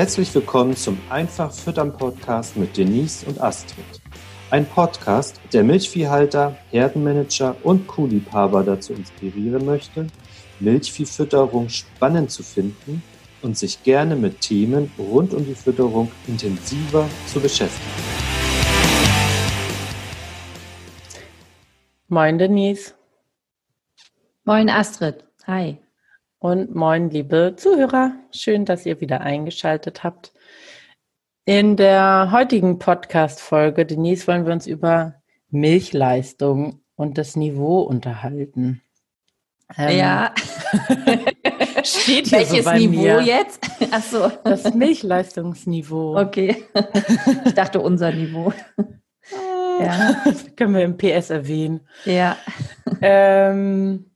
Herzlich willkommen zum Einfach Füttern Podcast mit Denise und Astrid. Ein Podcast, der Milchviehhalter, Herdenmanager und Kuhliebhaber dazu inspirieren möchte, Milchviehfütterung spannend zu finden und sich gerne mit Themen rund um die Fütterung intensiver zu beschäftigen. Moin Denise. Moin Astrid. Hi. Und moin liebe Zuhörer. Schön, dass ihr wieder eingeschaltet habt. In der heutigen Podcast-Folge, Denise, wollen wir uns über Milchleistung und das Niveau unterhalten. Ähm, ja. steht hier Welches so Niveau mir. jetzt? Ach so. Das Milchleistungsniveau. Okay. Ich dachte unser Niveau. Ja. Das können wir im PS erwähnen. Ja. Ähm, äh,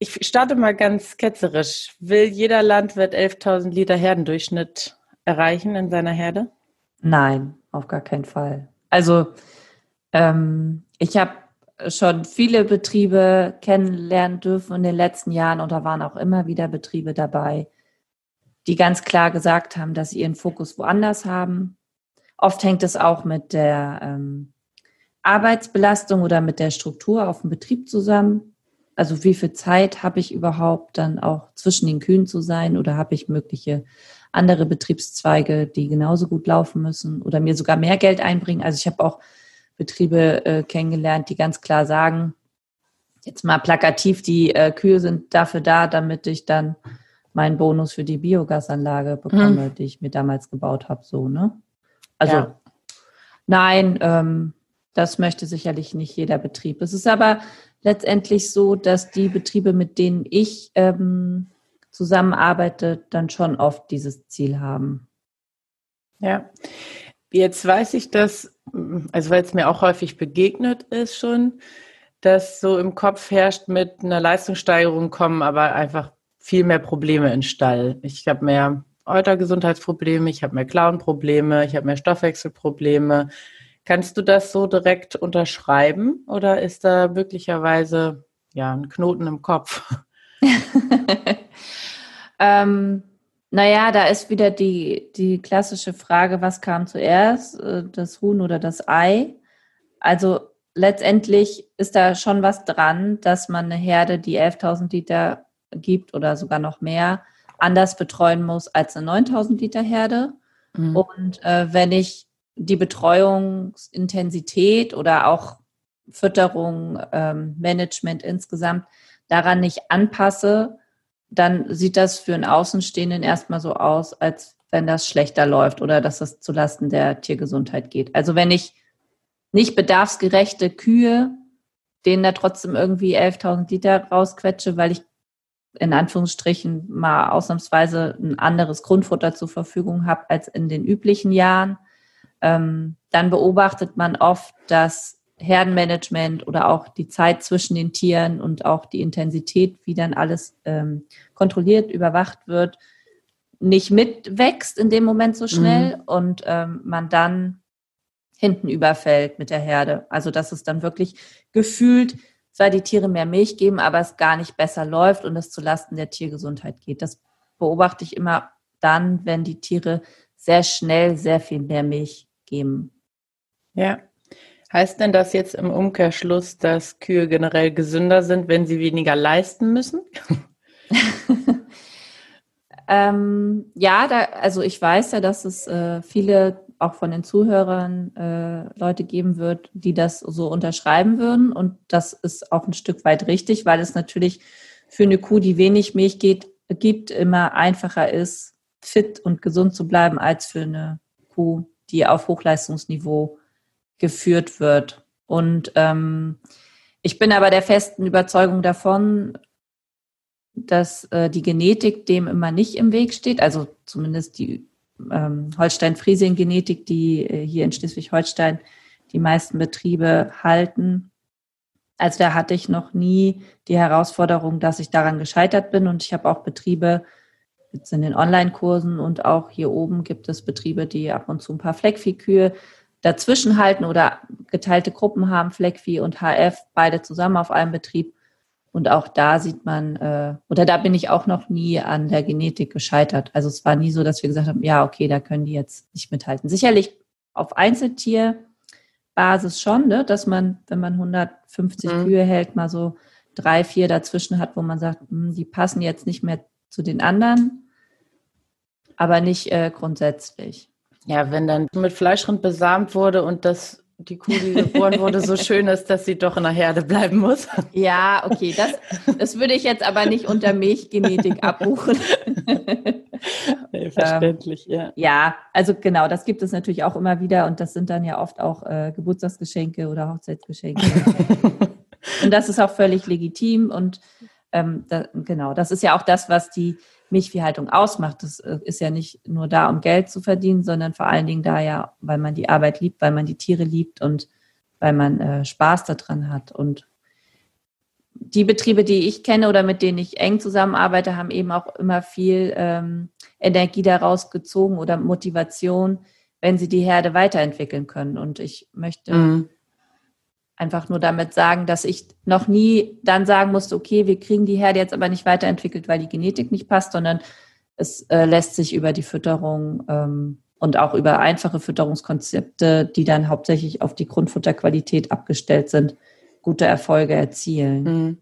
ich starte mal ganz ketzerisch. Will jeder Landwirt 11.000 Liter Herdendurchschnitt erreichen in seiner Herde? Nein, auf gar keinen Fall. Also ähm, ich habe schon viele Betriebe kennenlernen dürfen in den letzten Jahren und da waren auch immer wieder Betriebe dabei, die ganz klar gesagt haben, dass sie ihren Fokus woanders haben. Oft hängt es auch mit der ähm, Arbeitsbelastung oder mit der Struktur auf dem Betrieb zusammen. Also wie viel Zeit habe ich überhaupt dann auch zwischen den Kühen zu sein oder habe ich mögliche andere Betriebszweige, die genauso gut laufen müssen oder mir sogar mehr Geld einbringen. Also ich habe auch Betriebe äh, kennengelernt, die ganz klar sagen, jetzt mal plakativ, die äh, Kühe sind dafür da, damit ich dann meinen Bonus für die Biogasanlage bekomme, Mhm. die ich mir damals gebaut habe. So, ne? Also Ja. nein, ähm, das möchte sicherlich nicht jeder Betrieb. Es ist aber letztendlich so, dass die Betriebe, mit denen ich ähm, zusammenarbeite, dann schon oft dieses Ziel haben. Ja. Jetzt weiß ich, dass, also weil es mir auch häufig begegnet ist schon, dass so im Kopf herrscht, mit einer Leistungssteigerung kommen aber einfach viel mehr Probleme in Stall. Ich habe mehr Eutergesundheitsprobleme, ich habe mehr Klauenprobleme, ich habe mehr Stoffwechselprobleme. Kannst du das so direkt unterschreiben oder ist da möglicherweise ja ein Knoten im Kopf? ähm, naja, da ist wieder die, die klassische Frage, was kam zuerst, äh, das Huhn oder das Ei? Also letztendlich ist da schon was dran, dass man eine Herde, die 11.000 Liter gibt oder sogar noch mehr, anders betreuen muss als eine 9.000 Liter Herde. Mhm. Und äh, wenn ich die Betreuungsintensität oder auch Fütterung, ähm, Management insgesamt daran nicht anpasse, dann sieht das für einen Außenstehenden erstmal so aus, als wenn das schlechter läuft oder dass es zulasten der Tiergesundheit geht. Also wenn ich nicht bedarfsgerechte Kühe, denen da trotzdem irgendwie 11.000 Liter rausquetsche, weil ich in Anführungsstrichen mal ausnahmsweise ein anderes Grundfutter zur Verfügung habe als in den üblichen Jahren, ähm, dann beobachtet man oft, dass Herdenmanagement oder auch die Zeit zwischen den Tieren und auch die Intensität, wie dann alles ähm, kontrolliert, überwacht wird, nicht mitwächst in dem Moment so schnell Mhm. und ähm, man dann hinten überfällt mit der Herde. Also dass es dann wirklich gefühlt zwar die Tiere mehr Milch geben, aber es gar nicht besser läuft und es zulasten der Tiergesundheit geht. Das beobachte ich immer dann, wenn die Tiere sehr schnell sehr viel mehr Milch geben. Ja. Heißt denn das jetzt im Umkehrschluss, dass Kühe generell gesünder sind, wenn sie weniger leisten müssen? ähm, ja, da, also ich weiß ja, dass es äh, viele auch von den Zuhörern äh, Leute geben wird, die das so unterschreiben würden. Und das ist auch ein Stück weit richtig, weil es natürlich für eine Kuh, die wenig Milch geht, gibt, immer einfacher ist, fit und gesund zu bleiben, als für eine Kuh, die auf Hochleistungsniveau geführt wird. Und ähm, ich bin aber der festen Überzeugung davon, dass äh, die Genetik dem immer nicht im Weg steht, also zumindest die ähm, Holstein-Friesien-Genetik, die äh, hier in Schleswig-Holstein die meisten Betriebe halten. Also da hatte ich noch nie die Herausforderung, dass ich daran gescheitert bin. Und ich habe auch Betriebe, jetzt in den Online-Kursen und auch hier oben gibt es Betriebe, die ab und zu ein paar Fleckviehkühe dazwischen halten oder geteilte Gruppen haben, Fleckvieh und HF, beide zusammen auf einem Betrieb. Und auch da sieht man, äh, oder da bin ich auch noch nie an der Genetik gescheitert. Also es war nie so, dass wir gesagt haben, ja, okay, da können die jetzt nicht mithalten. Sicherlich auf Einzeltierbasis schon, ne, dass man, wenn man 150 mhm. Kühe hält, mal so drei, vier dazwischen hat, wo man sagt, hm, die passen jetzt nicht mehr zu den anderen, aber nicht äh, grundsätzlich. Ja, wenn dann mit Fleischrind besamt wurde und das die Kuh, die geboren wurde, so schön ist, dass sie doch in der Herde bleiben muss. Ja, okay, das, das würde ich jetzt aber nicht unter Milchgenetik abbuchen. Nee, verständlich, ähm, ja. Ja, also genau, das gibt es natürlich auch immer wieder und das sind dann ja oft auch äh, Geburtstagsgeschenke oder Hochzeitsgeschenke. und das ist auch völlig legitim und ähm, da, genau, das ist ja auch das, was die Milchviehhaltung ausmacht. Das äh, ist ja nicht nur da, um Geld zu verdienen, sondern vor allen Dingen da ja, weil man die Arbeit liebt, weil man die Tiere liebt und weil man äh, Spaß daran hat. Und die Betriebe, die ich kenne oder mit denen ich eng zusammenarbeite, haben eben auch immer viel ähm, Energie daraus gezogen oder Motivation, wenn sie die Herde weiterentwickeln können. Und ich möchte mhm einfach nur damit sagen, dass ich noch nie dann sagen musste, okay, wir kriegen die Herde jetzt aber nicht weiterentwickelt, weil die Genetik nicht passt, sondern es äh, lässt sich über die Fütterung ähm, und auch über einfache Fütterungskonzepte, die dann hauptsächlich auf die Grundfutterqualität abgestellt sind, gute Erfolge erzielen. Mhm.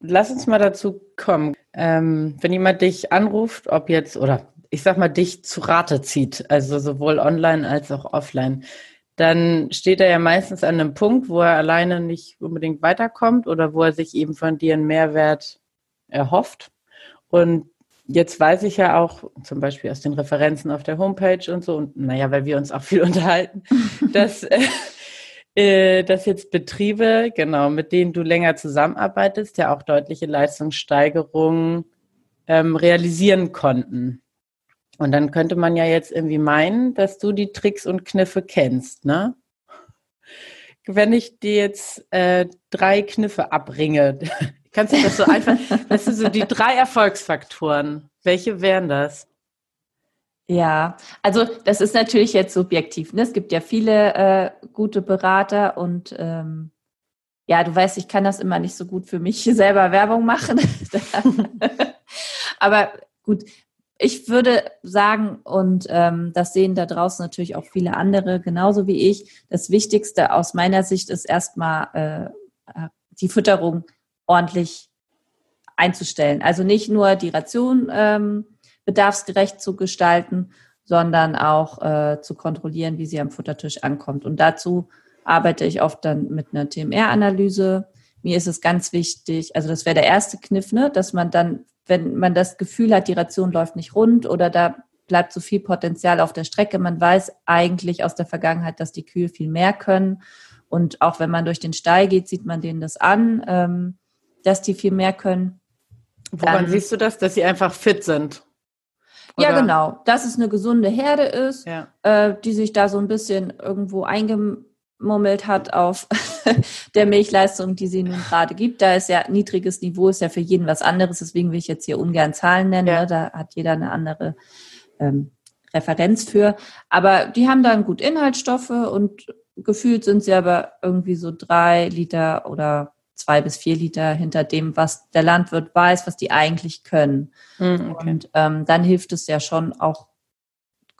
Lass uns mal dazu kommen. Ähm, wenn jemand dich anruft, ob jetzt, oder ich sag mal, dich zu Rate zieht, also sowohl online als auch offline, dann steht er ja meistens an einem Punkt, wo er alleine nicht unbedingt weiterkommt oder wo er sich eben von dir einen Mehrwert erhofft. Und jetzt weiß ich ja auch, zum Beispiel aus den Referenzen auf der Homepage und so, und naja, weil wir uns auch viel unterhalten, dass, äh, dass jetzt Betriebe, genau, mit denen du länger zusammenarbeitest, ja auch deutliche Leistungssteigerungen ähm, realisieren konnten. Und dann könnte man ja jetzt irgendwie meinen, dass du die Tricks und Kniffe kennst, ne? Wenn ich dir jetzt äh, drei Kniffe abringe, kannst du das so einfach, das sind so die drei Erfolgsfaktoren. Welche wären das? Ja, also das ist natürlich jetzt subjektiv. Ne? Es gibt ja viele äh, gute Berater und ähm, ja, du weißt, ich kann das immer nicht so gut für mich selber Werbung machen. Aber gut, ich würde sagen, und ähm, das sehen da draußen natürlich auch viele andere, genauso wie ich, das Wichtigste aus meiner Sicht ist erstmal äh, die Fütterung ordentlich einzustellen. Also nicht nur die Ration ähm, bedarfsgerecht zu gestalten, sondern auch äh, zu kontrollieren, wie sie am Futtertisch ankommt. Und dazu arbeite ich oft dann mit einer TMR-Analyse. Mir ist es ganz wichtig, also das wäre der erste Kniff, ne, dass man dann wenn man das Gefühl hat, die Ration läuft nicht rund oder da bleibt zu viel Potenzial auf der Strecke. Man weiß eigentlich aus der Vergangenheit, dass die Kühe viel mehr können. Und auch wenn man durch den Stall geht, sieht man denen das an, ähm, dass die viel mehr können. Woran Dann, siehst du das, dass sie einfach fit sind? Oder? Ja, genau. Dass es eine gesunde Herde ist, ja. äh, die sich da so ein bisschen irgendwo einge murmelt hat auf der Milchleistung, die sie nun gerade gibt. Da ist ja niedriges Niveau, ist ja für jeden was anderes. Deswegen will ich jetzt hier ungern Zahlen nennen. Ja. Ne? Da hat jeder eine andere ähm, Referenz für. Aber die haben dann gut Inhaltsstoffe und gefühlt sind sie aber irgendwie so drei Liter oder zwei bis vier Liter hinter dem, was der Landwirt weiß, was die eigentlich können. Mhm, okay. Und ähm, dann hilft es ja schon auch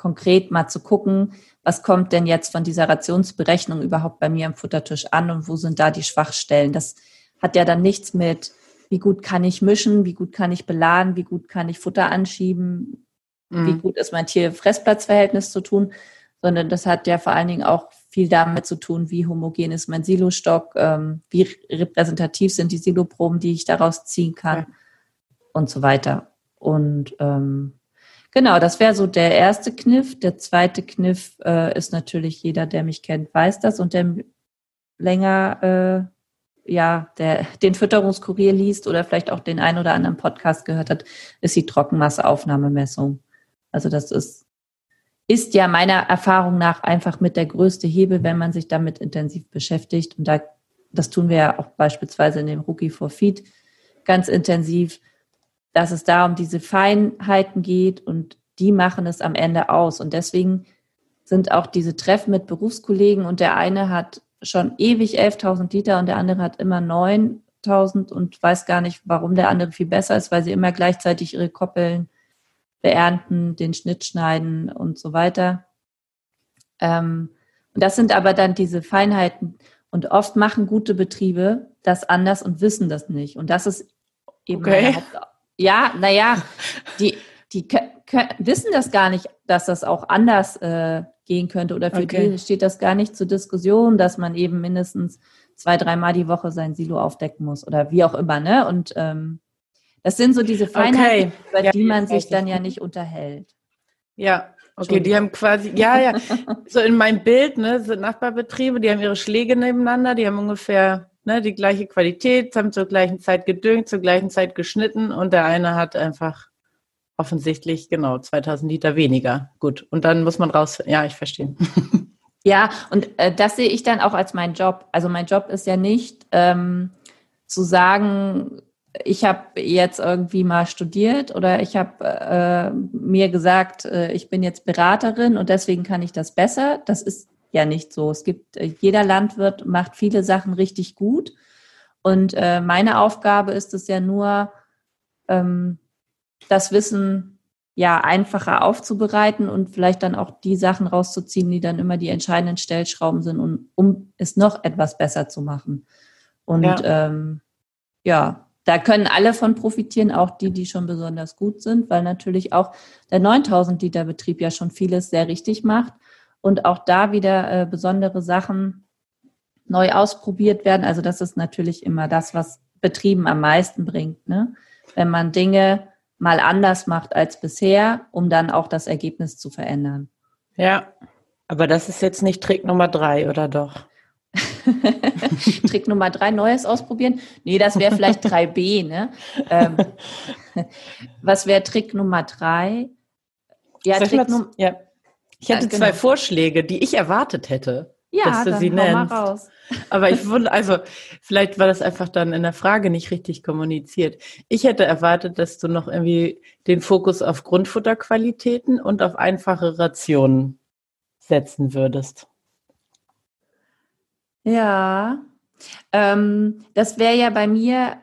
konkret mal zu gucken, was kommt denn jetzt von dieser Rationsberechnung überhaupt bei mir am Futtertisch an und wo sind da die Schwachstellen. Das hat ja dann nichts mit, wie gut kann ich mischen, wie gut kann ich beladen, wie gut kann ich Futter anschieben, mhm. wie gut ist mein Tier-Fressplatzverhältnis zu tun, sondern das hat ja vor allen Dingen auch viel damit zu tun, wie homogen ist mein Silostock, ähm, wie repräsentativ sind die Siloproben, die ich daraus ziehen kann ja. und so weiter. Und ähm, Genau, das wäre so der erste Kniff. Der zweite Kniff äh, ist natürlich jeder, der mich kennt, weiß das und der länger äh, ja der den Fütterungskurier liest oder vielleicht auch den ein oder anderen Podcast gehört hat, ist die Trockenmasseaufnahmemessung. Also das ist ist ja meiner Erfahrung nach einfach mit der größte Hebel, wenn man sich damit intensiv beschäftigt. Und da, das tun wir ja auch beispielsweise in dem Rookie for Feed ganz intensiv dass es da um diese Feinheiten geht und die machen es am Ende aus. Und deswegen sind auch diese Treffen mit Berufskollegen und der eine hat schon ewig 11.000 Liter und der andere hat immer neun 100.000 und weiß gar nicht, warum der andere viel besser ist, weil sie immer gleichzeitig ihre Koppeln beernten, den Schnitt schneiden und so weiter. Ähm, und das sind aber dann diese Feinheiten. Und oft machen gute Betriebe das anders und wissen das nicht. Und das ist eben okay. Ja, naja, die, die wissen das gar nicht, dass das auch anders äh, gehen könnte. Oder für okay. die steht das gar nicht zur Diskussion, dass man eben mindestens zwei, dreimal die Woche sein Silo aufdecken muss oder wie auch immer. Ne? Und ähm, das sind so diese Feinheiten, okay. über ja, die man sich dann ja nicht unterhält. Ja, okay, die haben quasi, ja, ja, so in meinem Bild, ne, sind Nachbarbetriebe, die haben ihre Schläge nebeneinander, die haben ungefähr ne, die gleiche Qualität, haben zur gleichen Zeit gedüngt, zur gleichen Zeit geschnitten und der eine hat einfach offensichtlich, genau, 2000 Liter weniger. Gut, und dann muss man raus, ja, ich verstehe. Ja, und äh, das sehe ich dann auch als mein Job. Also mein Job ist ja nicht ähm, zu sagen, ich habe jetzt irgendwie mal studiert oder ich habe äh, mir gesagt, äh, ich bin jetzt Beraterin und deswegen kann ich das besser. Das ist ja nicht so. Es gibt, äh, jeder Landwirt macht viele Sachen richtig gut. Und äh, meine Aufgabe ist es ja nur, ähm, das Wissen ja einfacher aufzubereiten und vielleicht dann auch die Sachen rauszuziehen, die dann immer die entscheidenden Stellschrauben sind, um, um es noch etwas besser zu machen. Und ja. Ähm, ja, da können alle von profitieren, auch die, die schon besonders gut sind, weil natürlich auch der 9000 Liter Betrieb ja schon vieles sehr richtig macht und auch da wieder äh, besondere Sachen neu ausprobiert werden. Also das ist natürlich immer das, was Betrieben am meisten bringt, ne? wenn man Dinge mal anders macht als bisher, um dann auch das Ergebnis zu verändern. Ja, aber das ist jetzt nicht Trick Nummer drei, oder doch? Trick Nummer drei, Neues ausprobieren? Nee, das wäre vielleicht 3b, ne? Ähm, was wäre Trick Nummer drei? Ja, Trick Nummer. Ja. Ich hätte genau. zwei Vorschläge, die ich erwartet hätte, ja, dass du sie nennst. Aber ich wundere, also vielleicht war das einfach dann in der Frage nicht richtig kommuniziert. Ich hätte erwartet, dass du noch irgendwie den Fokus auf Grundfutterqualitäten und auf einfache Rationen setzen würdest. Ja, ähm, das wäre ja bei mir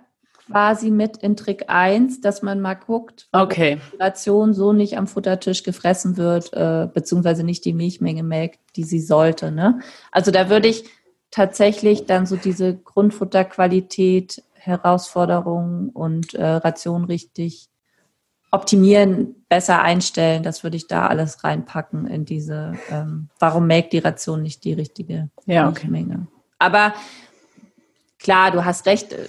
quasi mit in Trick 1, dass man mal guckt, okay. die Ration so nicht am Futtertisch gefressen wird, äh, beziehungsweise nicht die Milchmenge melkt, die sie sollte. Ne? Also da würde ich tatsächlich dann so diese Grundfutterqualität, Herausforderungen und äh, Ration richtig optimieren, besser einstellen. Das würde ich da alles reinpacken in diese, ähm, warum melkt die Ration nicht die richtige ja, okay. Menge. Aber klar, du hast recht, äh,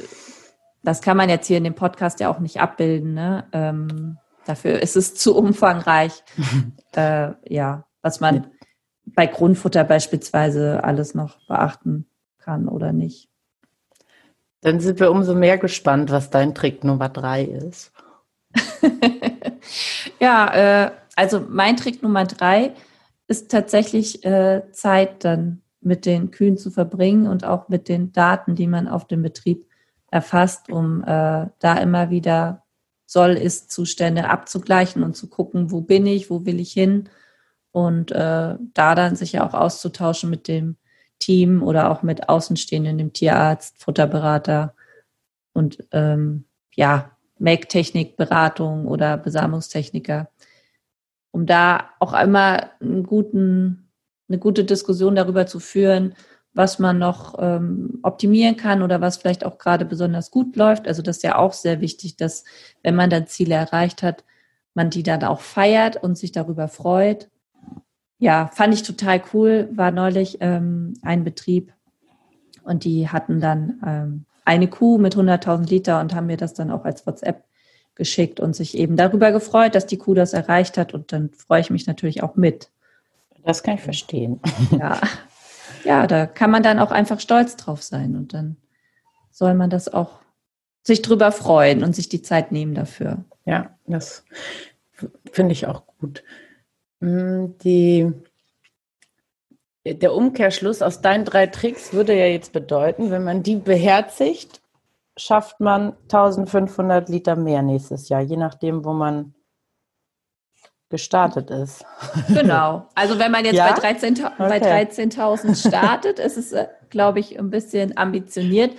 das kann man jetzt hier in dem Podcast ja auch nicht abbilden. Ne? Ähm, dafür ist es zu umfangreich. äh, ja, was man bei Grundfutter beispielsweise alles noch beachten kann oder nicht. Dann sind wir umso mehr gespannt, was dein Trick Nummer drei ist. ja, äh, also mein Trick Nummer drei ist tatsächlich äh, Zeit dann mit den Kühen zu verbringen und auch mit den Daten, die man auf dem Betrieb erfasst, um äh, da immer wieder Soll-Ist-Zustände abzugleichen und zu gucken, wo bin ich, wo will ich hin und äh, da dann sich ja auch auszutauschen mit dem Team oder auch mit Außenstehenden, dem Tierarzt, Futterberater und ähm, ja, Make-Technik-Beratung oder Besamungstechniker, um da auch immer einen guten, eine gute Diskussion darüber zu führen, was man noch ähm, optimieren kann oder was vielleicht auch gerade besonders gut läuft. Also das ist ja auch sehr wichtig, dass wenn man dann Ziele erreicht hat, man die dann auch feiert und sich darüber freut. Ja, fand ich total cool. War neulich ähm, ein Betrieb und die hatten dann ähm, eine Kuh mit 100.000 Liter und haben mir das dann auch als WhatsApp geschickt und sich eben darüber gefreut, dass die Kuh das erreicht hat. Und dann freue ich mich natürlich auch mit. Das kann ich verstehen. Ja, ja, da kann man dann auch einfach stolz drauf sein und dann soll man das auch sich drüber freuen und sich die Zeit nehmen dafür. Ja, das finde ich auch gut. Hm, die, der Umkehrschluss aus deinen drei Tricks würde ja jetzt bedeuten, wenn man die beherzigt, schafft man 1500 Liter mehr nächstes Jahr, je nachdem, wo man gestartet ist. Genau. Also wenn man jetzt ja? bei 13.000 okay. 13 startet, ist es äh, glaube ich, ein bisschen ambitioniert.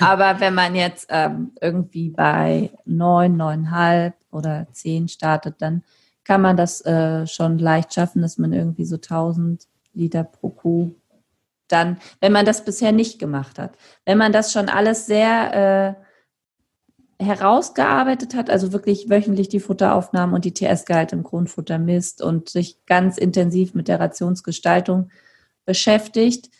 Aber wenn man jetzt ähm, irgendwie bei neun, neuneinhalb oder zehn startet, dann kann man das äh, schon leicht schaffen, dass man irgendwie so 1000 Liter pro Kuh dann, wenn man das bisher nicht gemacht hat. Wenn man das schon alles sehr äh, herausgearbeitet hat, also wirklich wöchentlich die Futteraufnahmen und die TS-Gehalte im Grundfutter misst und sich ganz intensiv mit der Rationsgestaltung beschäftigt,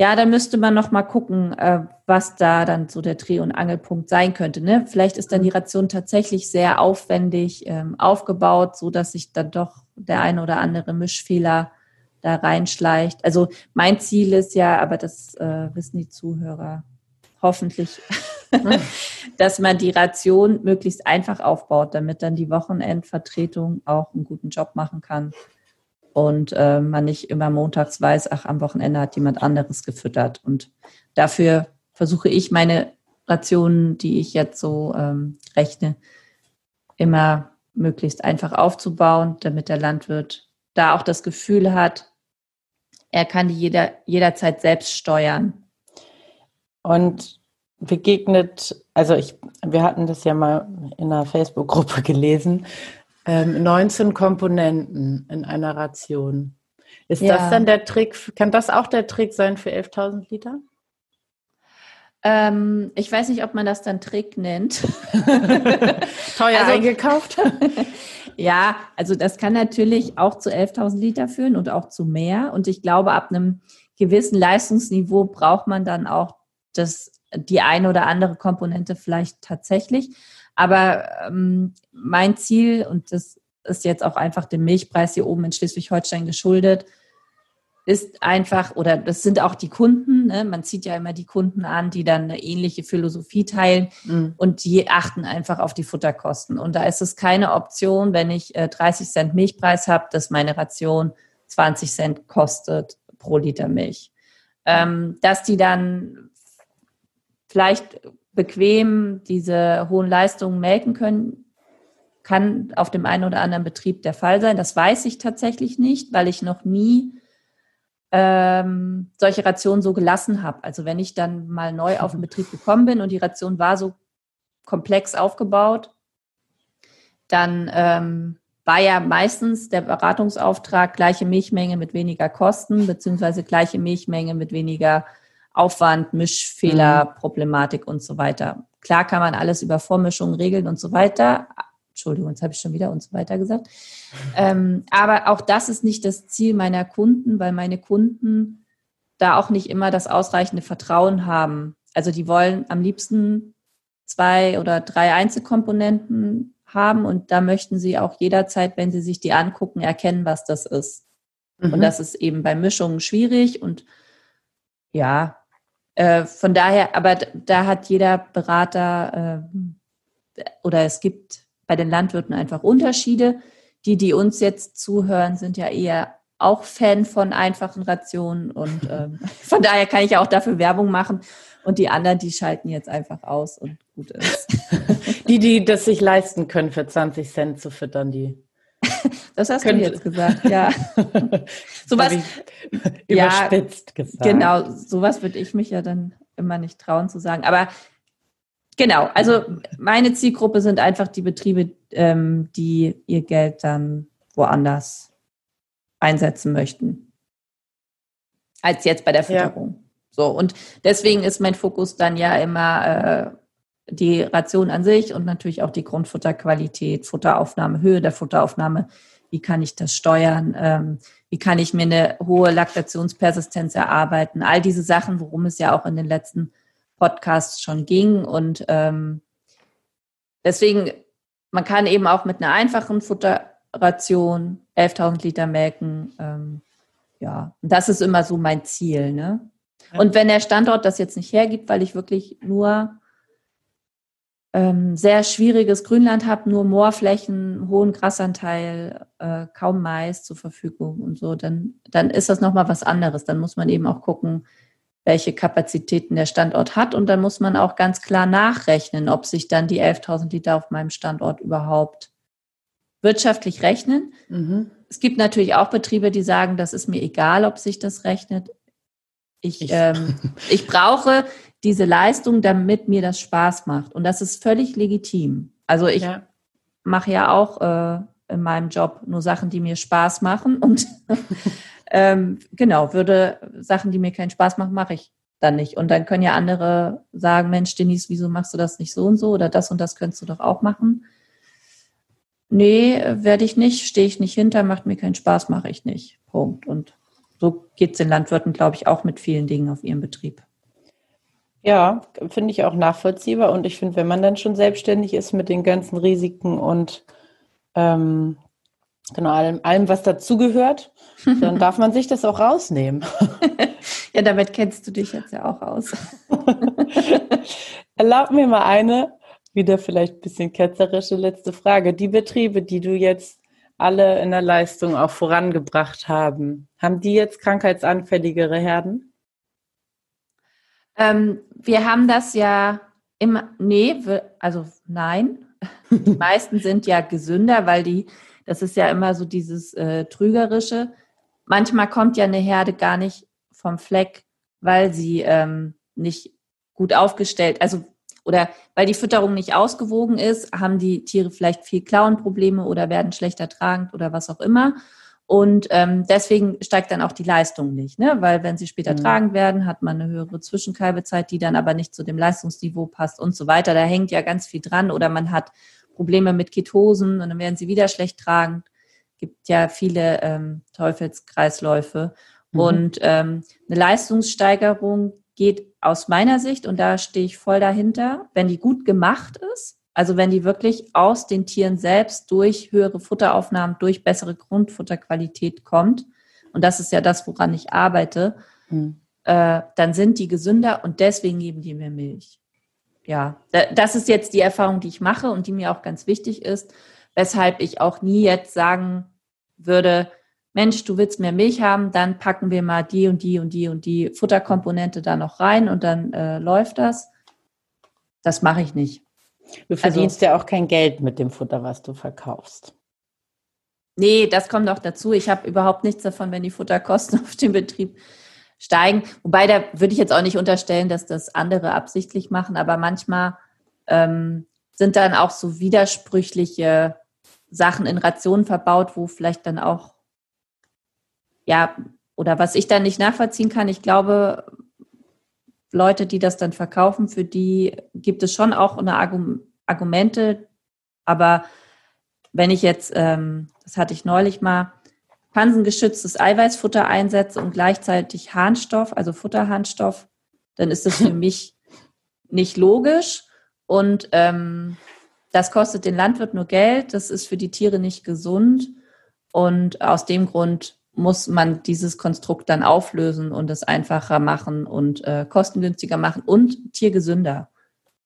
ja, dann müsste man noch mal gucken, äh, was da dann so der Dreh- und Angelpunkt sein könnte. Ne? Vielleicht ist dann die Ration tatsächlich sehr aufwendig ähm, aufgebaut, so dass sich dann doch der eine oder andere Mischfehler da reinschleicht. Also mein Ziel ist ja, aber das äh, wissen die Zuhörer hoffentlich, dass man die Ration möglichst einfach aufbaut, damit dann die Wochenendvertretung auch einen guten Job machen kann und äh, man nicht immer montags weiß, ach, am Wochenende hat jemand anderes gefüttert. Und dafür versuche ich meine Rationen, die ich jetzt so ähm, rechne, immer möglichst einfach aufzubauen, damit der Landwirt da auch das Gefühl hat, er kann die jeder, jederzeit selbst steuern. Und begegnet, also ich, wir hatten das ja mal in einer Facebook-Gruppe gelesen, ähm, 19 Komponenten in einer Ration. Ist ja. das dann der Trick? Kann das auch der Trick sein für 11.000 Liter? Ähm, ich weiß nicht, ob man das dann Trick nennt. Teuer also, eingekauft? ja, also das kann natürlich auch zu 11.000 Liter führen und auch zu mehr. Und ich glaube, ab einem gewissen Leistungsniveau braucht man dann auch das, die eine oder andere Komponente vielleicht tatsächlich. Aber ähm, mein Ziel, und das ist jetzt auch einfach dem Milchpreis hier oben in Schleswig-Holstein geschuldet, ist einfach, oder das sind auch die Kunden, ne? man zieht ja immer die Kunden an, die dann eine ähnliche Philosophie teilen mhm. und die achten einfach auf die Futterkosten. Und da ist es keine Option, wenn ich äh, 30 Cent Milchpreis habe, dass meine Ration 20 Cent kostet pro Liter Milch. Ähm, dass die dann vielleicht bequem diese hohen Leistungen melken können, kann auf dem einen oder anderen Betrieb der Fall sein. Das weiß ich tatsächlich nicht, weil ich noch nie ähm, solche Rationen so gelassen habe. Also wenn ich dann mal neu auf den Betrieb gekommen bin und die Ration war so komplex aufgebaut, dann ähm, war ja meistens der Beratungsauftrag gleiche Milchmenge mit weniger Kosten, beziehungsweise gleiche Milchmenge mit weniger Aufwand, Mischfehler, mhm. Problematik und so weiter. Klar kann man alles über Vormischungen regeln und so weiter. Entschuldigung, jetzt habe ich schon wieder und so weiter gesagt. Ähm, aber auch das ist nicht das Ziel meiner Kunden, weil meine Kunden da auch nicht immer das ausreichende Vertrauen haben. Also die wollen am liebsten zwei oder drei Einzelkomponenten haben und da möchten sie auch jederzeit, wenn sie sich die angucken, erkennen, was das ist. Mhm. Und das ist eben bei Mischungen schwierig und ja, äh, von daher, aber da hat jeder Berater äh, oder es gibt bei den Landwirten einfach Unterschiede. Die, die uns jetzt zuhören, sind ja eher auch Fan von einfachen Rationen und ähm, von daher kann ich ja auch dafür Werbung machen. Und die anderen, die schalten jetzt einfach aus und gut ist. die, die das sich leisten können, für 20 Cent zu füttern, die das hast Könnte. du jetzt gesagt, ja. sowas überspitzt ja, gesagt. Genau, sowas würde ich mich ja dann immer nicht trauen zu sagen. Aber genau, also meine Zielgruppe sind einfach die Betriebe, ähm, die ihr Geld dann woanders einsetzen möchten. Als jetzt bei der Fütterung. Ja. So, und deswegen ist mein Fokus dann ja immer äh, die Ration an sich und natürlich auch die Grundfutterqualität, Futteraufnahme, Höhe der Futteraufnahme. Wie kann ich das steuern? Ähm, wie kann ich mir eine hohe Laktationspersistenz erarbeiten? All diese Sachen, worum es ja auch in den letzten Podcasts schon ging. Und ähm, deswegen, man kann eben auch mit einer einfachen Futterration 11.000 Liter melken. Ähm, ja, und das ist immer so mein Ziel. Ne? Und wenn der Standort das jetzt nicht hergibt, weil ich wirklich nur ähm, sehr schwieriges Grünland habe, nur Moorflächen, hohen Grasanteil, äh, kaum Mais zur Verfügung und so, dann, dann ist das nochmal was anderes. Dann muss man eben auch gucken, welche Kapazitäten der Standort hat und dann muss man auch ganz klar nachrechnen, ob sich dann die 11.000 Liter auf meinem Standort überhaupt wirtschaftlich rechnen. Mhm. Es gibt natürlich auch Betriebe, die sagen, das ist mir egal, ob sich das rechnet. Ich, ich, ähm, ich brauche diese Leistung, damit mir das Spaß macht. Und das ist völlig legitim. Also ich ja. mache ja auch äh, in meinem Job nur Sachen, die mir Spaß machen. Und ähm, genau, würde Sachen, die mir keinen Spaß machen, mache ich dann nicht. Und dann können ja andere sagen, Mensch, Denise, wieso machst du das nicht so und so? Oder das und das könntest du doch auch machen. Nee, werde ich nicht, stehe ich nicht hinter, macht mir keinen Spaß, mache ich nicht. Punkt. Und so geht es den Landwirten, glaube ich, auch mit vielen Dingen auf ihrem Betrieb. Ja, finde ich auch nachvollziehbar. Und ich finde, wenn man dann schon selbstständig ist mit den ganzen Risiken und ähm, genau allem, allem, was dazugehört, dann darf man sich das auch rausnehmen. ja, damit kennst du dich jetzt ja auch aus. Erlaub mir mal eine, wieder vielleicht ein bisschen ketzerische letzte Frage. Die Betriebe, die du jetzt alle in der Leistung auch vorangebracht haben, haben die jetzt krankheitsanfälligere Herden? Ähm, wir haben das ja immer, nee, also nein. Die meisten sind ja gesünder, weil die, das ist ja immer so dieses äh, Trügerische. Manchmal kommt ja eine Herde gar nicht vom Fleck, weil sie ähm, nicht gut aufgestellt, also oder weil die Fütterung nicht ausgewogen ist, haben die Tiere vielleicht viel Klauenprobleme oder werden schlechter tragend oder was auch immer. Und ähm, deswegen steigt dann auch die Leistung nicht, ne? weil wenn sie später mhm. tragend werden, hat man eine höhere Zwischenkalbezeit, die dann aber nicht zu dem Leistungsniveau passt und so weiter. Da hängt ja ganz viel dran oder man hat Probleme mit Ketosen und dann werden sie wieder schlecht tragend. Gibt ja viele ähm, Teufelskreisläufe. Mhm. Und ähm, eine Leistungssteigerung geht aus meiner Sicht, und da stehe ich voll dahinter, wenn die gut gemacht ist, also wenn die wirklich aus den Tieren selbst durch höhere Futteraufnahmen, durch bessere Grundfutterqualität kommt, und das ist ja das, woran ich arbeite, mhm. äh, dann sind die gesünder und deswegen geben die mir Milch. Ja, das ist jetzt die Erfahrung, die ich mache und die mir auch ganz wichtig ist, weshalb ich auch nie jetzt sagen würde, Mensch, du willst mehr Milch haben, dann packen wir mal die und die und die und die Futterkomponente da noch rein und dann äh, läuft das. Das mache ich nicht. Du also verdienst also, ja auch kein Geld mit dem Futter, was du verkaufst. Nee, das kommt auch dazu. Ich habe überhaupt nichts davon, wenn die Futterkosten auf dem Betrieb steigen. Wobei, da würde ich jetzt auch nicht unterstellen, dass das andere absichtlich machen, aber manchmal ähm, sind dann auch so widersprüchliche Sachen in Rationen verbaut, wo vielleicht dann auch, ja, oder was ich dann nicht nachvollziehen kann, ich glaube, Leute, die das dann verkaufen, für die gibt es schon auch eine Argum Argumente. Aber wenn ich jetzt, ähm, das hatte ich neulich mal, pansengeschütztes Eiweißfutter einsetze und gleichzeitig Harnstoff, also Futterharnstoff, dann ist das für mich nicht logisch. Und ähm, das kostet den Landwirt nur Geld, das ist für die Tiere nicht gesund. Und aus dem Grund muss man dieses Konstrukt dann auflösen und es einfacher machen und äh, kostengünstiger machen und tiergesünder.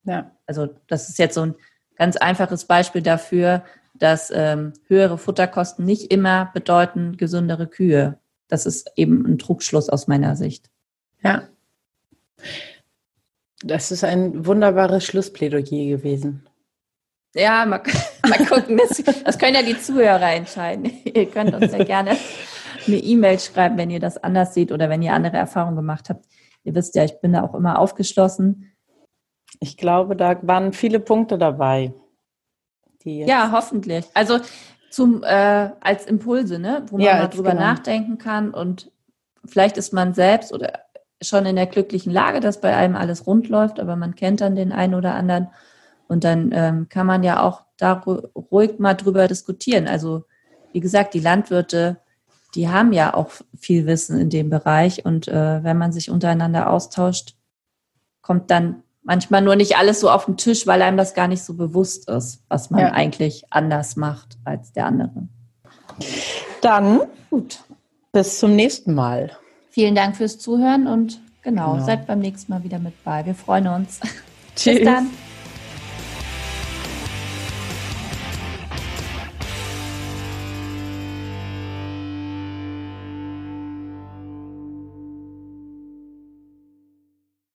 Ja. Also das ist jetzt so ein ganz einfaches Beispiel dafür, dass ähm, höhere Futterkosten nicht immer bedeuten gesündere Kühe. Das ist eben ein Trugschluss aus meiner Sicht. Ja. Das ist ein wunderbares Schlussplädoyer gewesen. Ja, mal, mal gucken. Das, das können ja die Zuhörer entscheiden. Ihr könnt uns ja gerne eine E-Mail schreiben, wenn ihr das anders seht oder wenn ihr andere Erfahrungen gemacht habt. Ihr wisst ja, ich bin da auch immer aufgeschlossen. Ich glaube, da waren viele Punkte dabei. ja, hoffentlich. Also zum äh, als Impulse, ne, wo man ja, mal drüber genau. nachdenken kann und vielleicht ist man selbst oder schon in der glücklichen Lage, dass bei einem alles rund läuft, aber man kennt dann den einen oder anderen und dann ähm, kann man ja auch da ruhig mal drüber diskutieren. Also wie gesagt, die Landwirte die haben ja auch viel Wissen in dem Bereich und äh, wenn man sich untereinander austauscht, kommt dann manchmal nur nicht alles so auf den Tisch, weil einem das gar nicht so bewusst ist, was man ja. eigentlich anders macht als der andere. Dann gut. Bis zum nächsten Mal. Vielen Dank fürs Zuhören und genau, genau. seid beim nächsten Mal wieder mit bei. Wir freuen uns. Tschüss. Bis dann.